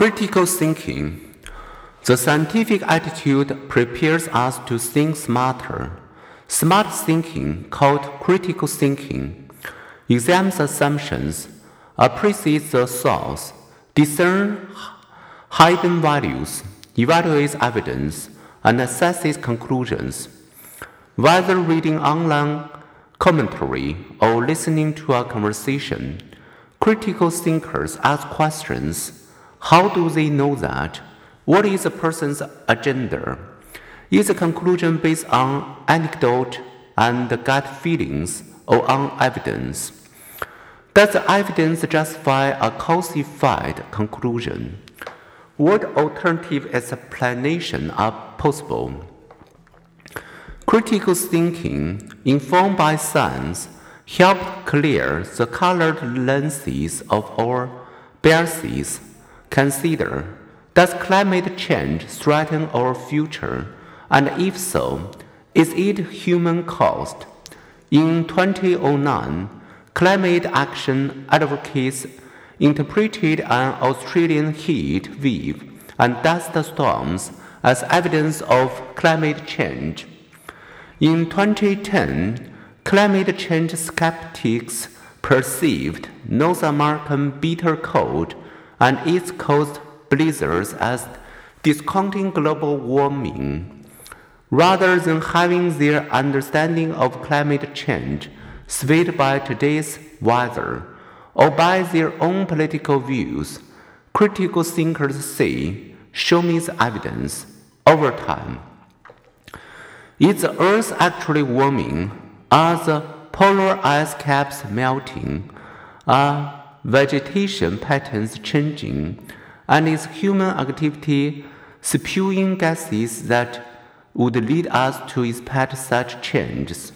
Critical thinking. The scientific attitude prepares us to think smarter. Smart thinking, called critical thinking, examines assumptions, appreciates the source, discerns hidden values, evaluates evidence, and assesses conclusions. Whether reading online commentary or listening to a conversation, critical thinkers ask questions how do they know that? What is a person's agenda? Is the conclusion based on anecdote and gut feelings or on evidence? Does the evidence justify a cause-effect conclusion? What alternative explanation are possible? Critical thinking, informed by science, helped clear the colored lenses of our biases Consider Does climate change threaten our future? And if so, is it human caused? In 2009, climate action advocates interpreted an Australian heat wave and dust storms as evidence of climate change. In 2010, climate change skeptics perceived North American bitter cold and East Coast blizzards as discounting global warming, rather than having their understanding of climate change swayed by today's weather or by their own political views. Critical thinkers say, show me the evidence over time. Is the Earth actually warming? Are the polar ice caps melting? Are vegetation patterns changing, and is human activity spewing gases that would lead us to expect such changes.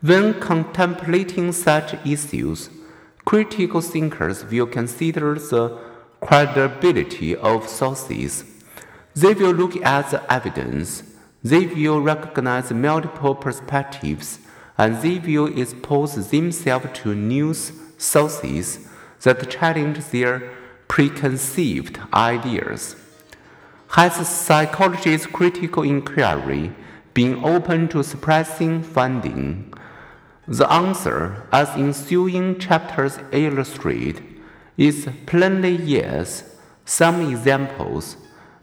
When contemplating such issues, critical thinkers will consider the credibility of sources. They will look at the evidence. They will recognize multiple perspectives and they will expose themselves to news sources that challenge their preconceived ideas. Has psychology's critical inquiry been open to suppressing funding? The answer, as ensuing chapters illustrate, is plainly yes. Some examples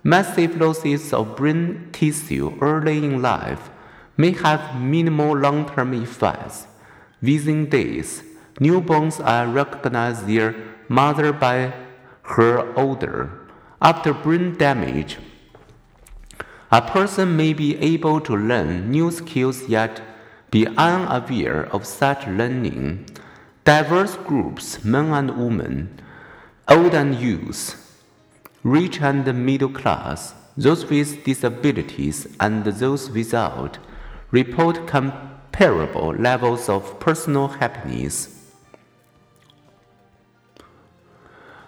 massive losses of brain tissue early in life may have minimal long term effects. Within days, Newborns are recognized their mother by her odor. After brain damage, a person may be able to learn new skills yet be unaware of such learning. Diverse groups, men and women, old and youth, rich and middle class, those with disabilities and those without, report comparable levels of personal happiness.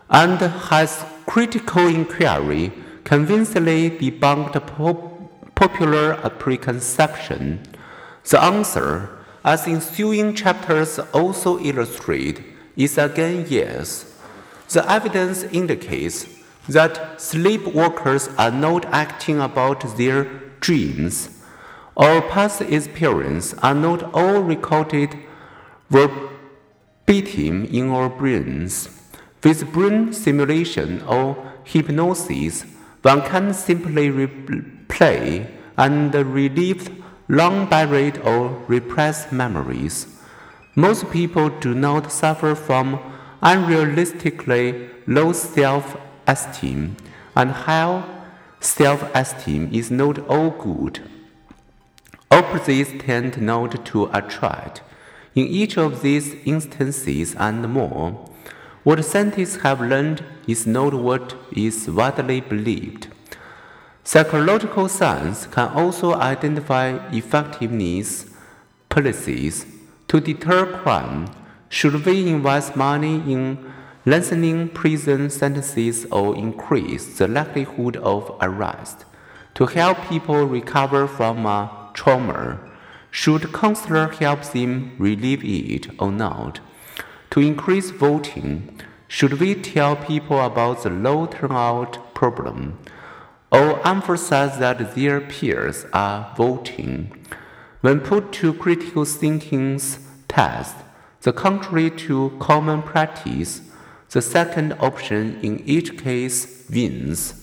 And has critical inquiry convincingly debunked popular preconception? The answer, as ensuing chapters also illustrate, is again yes. The evidence indicates that sleepwalkers are not acting about their dreams. Our past experiences are not all recorded verbatim in our brains. With brain stimulation or hypnosis, one can simply replay and relive long buried or repressed memories. Most people do not suffer from unrealistically low self esteem, and high self esteem is not all good. Opposites tend not to attract. In each of these instances and more, what scientists have learned is not what is widely believed. Psychological science can also identify effectiveness policies to deter crime. Should we invest money in lengthening prison sentences or increase the likelihood of arrest to help people recover from a trauma? Should counselor help them relieve it or not? To increase voting, Should we tell people about the low turnout problem or emphasize that their peers are voting? When put to critical thinking's test, the contrary to common practice, the second option in each case wins.